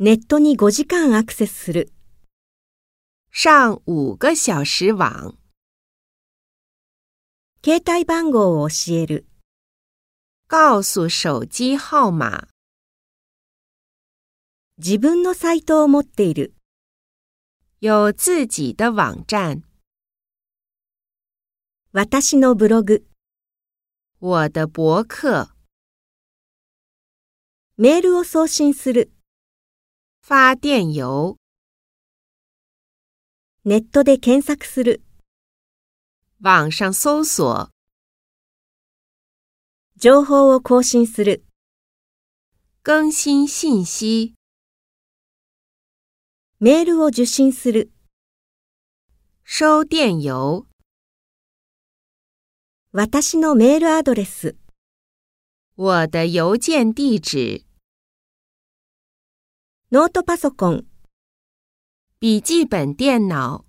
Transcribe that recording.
ネットに5時間アクセスする。上五个小时网。携帯番号を教える。告诉手机号码。自分のサイトを持っている。有自己的网站。私のブログ。我的博客。メールを送信する。发电邮。ネットで検索する。网上搜索。情報を更新する。更新信息。メールを受信する。收電郵。私のメールアドレス。我的邮件地址。ノートパソコン。笔记本电脑。